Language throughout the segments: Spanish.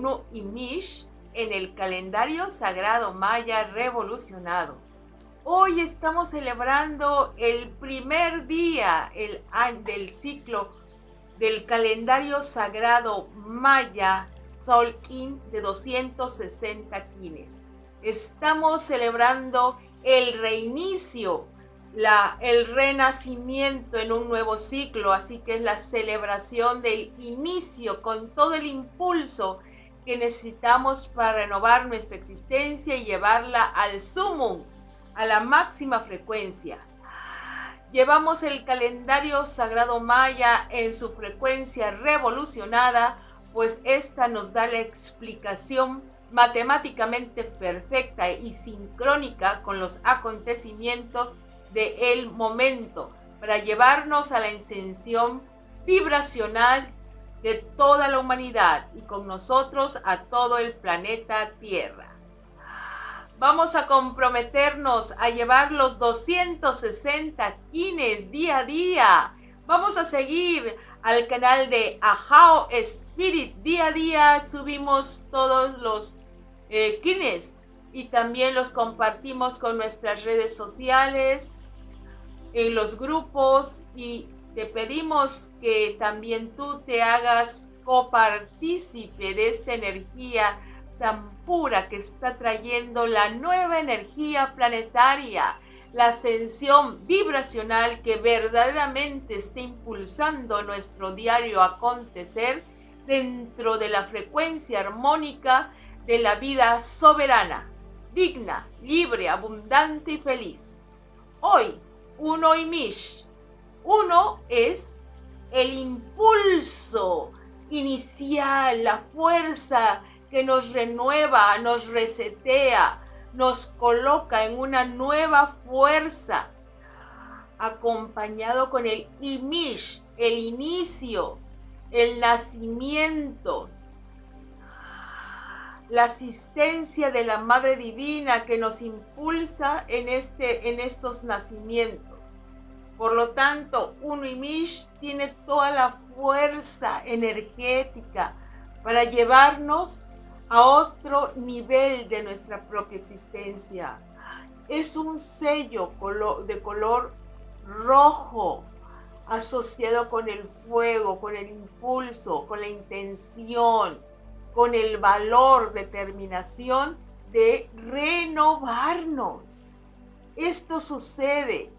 Uno y en el calendario sagrado maya revolucionado. Hoy estamos celebrando el primer día el, del ciclo del calendario sagrado maya Solkin de 260 quines. Estamos celebrando el reinicio, el renacimiento en un nuevo ciclo, así que es la celebración del inicio con todo el impulso que necesitamos para renovar nuestra existencia y llevarla al sumum, a la máxima frecuencia. Llevamos el calendario sagrado maya en su frecuencia revolucionada, pues esta nos da la explicación matemáticamente perfecta y sincrónica con los acontecimientos de el momento para llevarnos a la ascensión vibracional de toda la humanidad y con nosotros a todo el planeta Tierra. Vamos a comprometernos a llevar los 260 kines día a día. Vamos a seguir al canal de Ajao Spirit. Día a día subimos todos los eh, kines y también los compartimos con nuestras redes sociales, en los grupos y te pedimos que también tú te hagas copartícipe de esta energía tan pura que está trayendo la nueva energía planetaria, la ascensión vibracional que verdaderamente está impulsando nuestro diario acontecer dentro de la frecuencia armónica de la vida soberana, digna, libre, abundante y feliz. Hoy, uno y Mish. Uno es el impulso inicial, la fuerza que nos renueva, nos resetea, nos coloca en una nueva fuerza, acompañado con el imish, el inicio, el nacimiento, la asistencia de la Madre Divina que nos impulsa en, este, en estos nacimientos. Por lo tanto, un Imish tiene toda la fuerza energética para llevarnos a otro nivel de nuestra propia existencia. Es un sello de color rojo asociado con el fuego, con el impulso, con la intención, con el valor, determinación de renovarnos. Esto sucede,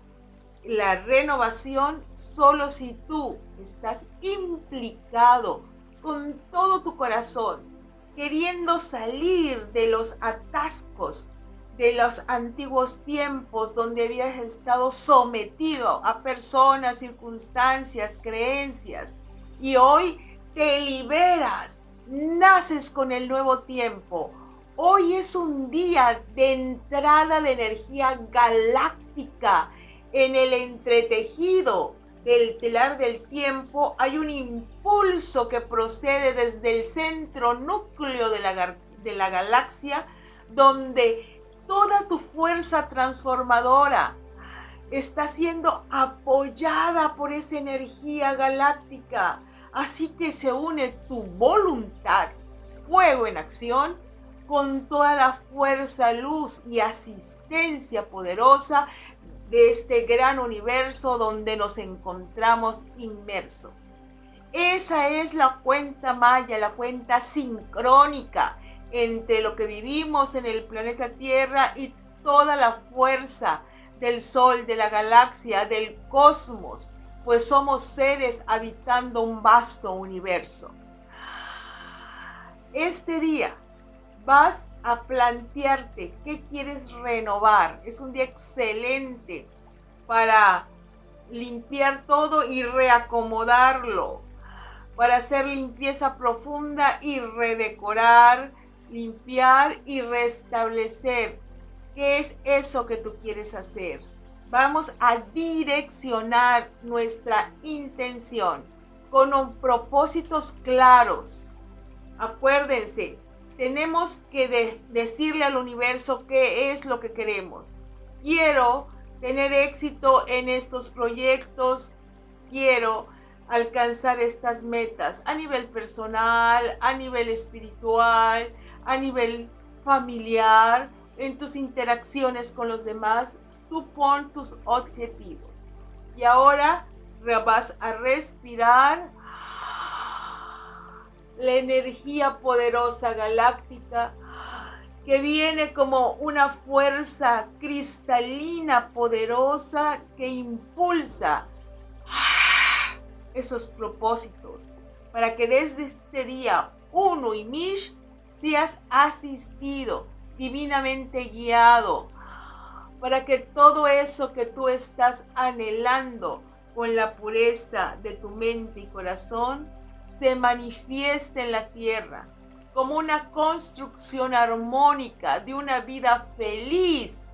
la renovación, solo si tú estás implicado con todo tu corazón queriendo salir de los atascos de los antiguos tiempos donde habías estado sometido a personas, circunstancias, creencias y hoy te liberas, naces con el nuevo tiempo. Hoy es un día de entrada de energía galáctica en el entretejido del telar del tiempo hay un impulso que procede desde el centro núcleo de la, de la galaxia, donde toda tu fuerza transformadora está siendo apoyada por esa energía galáctica. Así que se une tu voluntad, fuego en acción, con toda la fuerza, luz y asistencia poderosa de este gran universo donde nos encontramos inmersos. Esa es la cuenta maya, la cuenta sincrónica entre lo que vivimos en el planeta Tierra y toda la fuerza del Sol, de la galaxia, del cosmos, pues somos seres habitando un vasto universo. Este día vas a plantearte qué quieres renovar. Es un día excelente para limpiar todo y reacomodarlo, para hacer limpieza profunda y redecorar, limpiar y restablecer. ¿Qué es eso que tú quieres hacer? Vamos a direccionar nuestra intención con propósitos claros. Acuérdense, tenemos que decirle al universo qué es lo que queremos. Quiero tener éxito en estos proyectos, quiero alcanzar estas metas a nivel personal, a nivel espiritual, a nivel familiar, en tus interacciones con los demás. Tú pon tus objetivos. Y ahora vas a respirar la energía poderosa galáctica que viene como una fuerza cristalina poderosa que impulsa esos propósitos para que desde este día uno y Mish seas asistido, divinamente guiado, para que todo eso que tú estás anhelando con la pureza de tu mente y corazón se manifieste en la tierra como una construcción armónica de una vida feliz,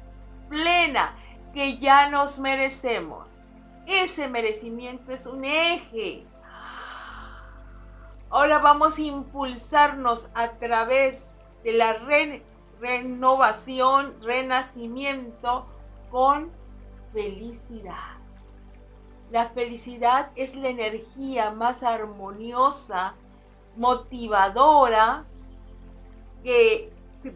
plena, que ya nos merecemos. Ese merecimiento es un eje. Ahora vamos a impulsarnos a través de la renovación, renacimiento con felicidad. La felicidad es la energía más armoniosa, motivadora, que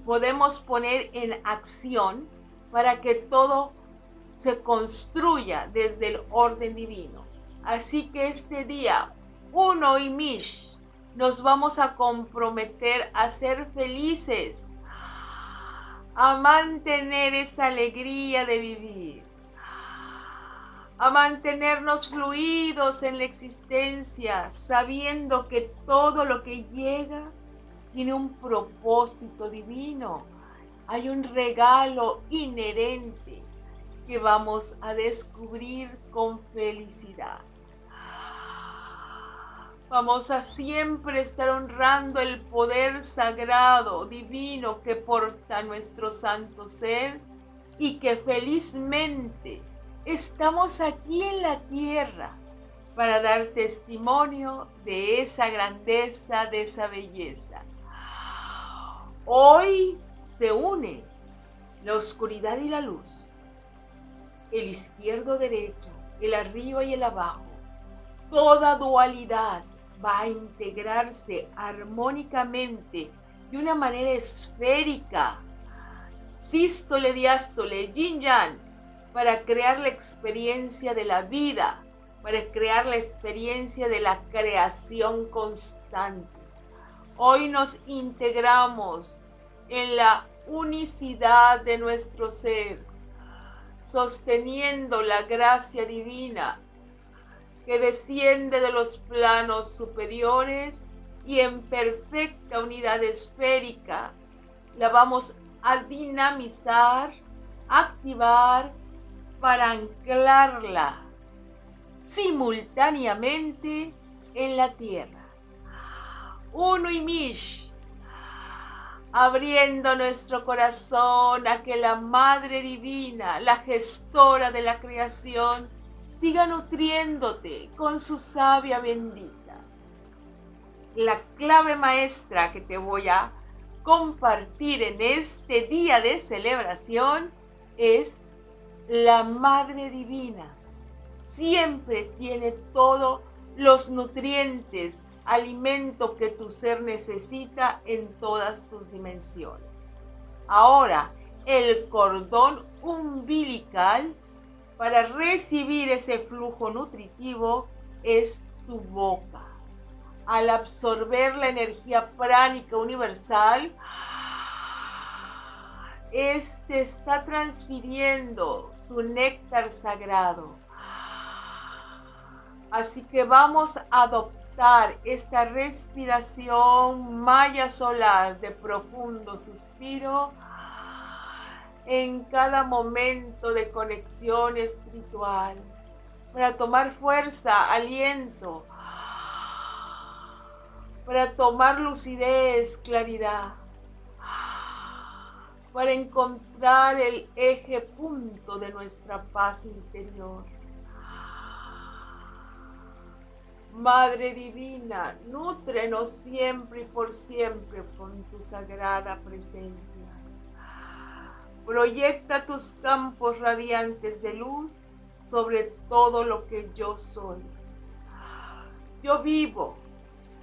podemos poner en acción para que todo se construya desde el orden divino. Así que este día, uno y Mish, nos vamos a comprometer a ser felices, a mantener esa alegría de vivir, a mantenernos fluidos en la existencia, sabiendo que todo lo que llega tiene un propósito divino. Hay un regalo inherente que vamos a descubrir con felicidad. Vamos a siempre estar honrando el poder sagrado, divino que porta nuestro santo ser y que felizmente estamos aquí en la tierra para dar testimonio de esa grandeza, de esa belleza. Hoy se une la oscuridad y la luz, el izquierdo derecho, el arriba y el abajo. Toda dualidad va a integrarse armónicamente de una manera esférica, sístole, diástole, yin yang, para crear la experiencia de la vida, para crear la experiencia de la creación constante. Hoy nos integramos en la unicidad de nuestro ser, sosteniendo la gracia divina que desciende de los planos superiores y en perfecta unidad esférica la vamos a dinamizar, activar para anclarla simultáneamente en la tierra. Uno y Mish, abriendo nuestro corazón a que la Madre Divina, la gestora de la creación, siga nutriéndote con su savia bendita. La clave maestra que te voy a compartir en este día de celebración es la Madre Divina siempre tiene todos los nutrientes, alimento que tu ser necesita en todas tus dimensiones. Ahora, el cordón umbilical para recibir ese flujo nutritivo es tu boca. Al absorber la energía pránica universal, este está transfiriendo su néctar sagrado. Así que vamos a adoptar esta respiración maya solar de profundo suspiro en cada momento de conexión espiritual para tomar fuerza, aliento, para tomar lucidez, claridad para encontrar el eje punto de nuestra paz interior. Madre Divina, nútrenos siempre y por siempre con tu sagrada presencia. Proyecta tus campos radiantes de luz sobre todo lo que yo soy. Yo vivo,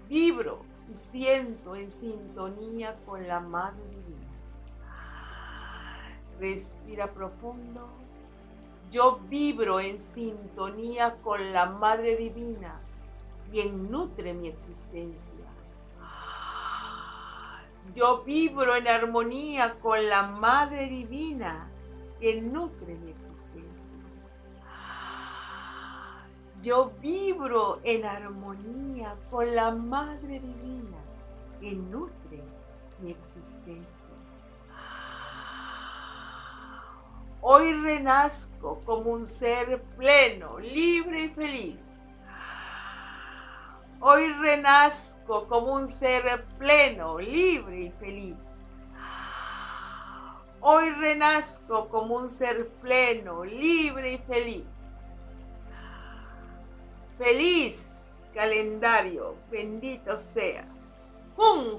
vibro y siento en sintonía con la Madre Divina. Respira profundo. Yo vibro en sintonía con la Madre Divina, quien nutre mi existencia. Yo vibro en armonía con la Madre Divina, que nutre mi existencia. Yo vibro en armonía con la Madre Divina que nutre mi existencia. Hoy renazco como un ser pleno, libre y feliz. Hoy renazco como un ser pleno, libre y feliz. Hoy renazco como un ser pleno, libre y feliz. Feliz calendario, bendito sea. Hun.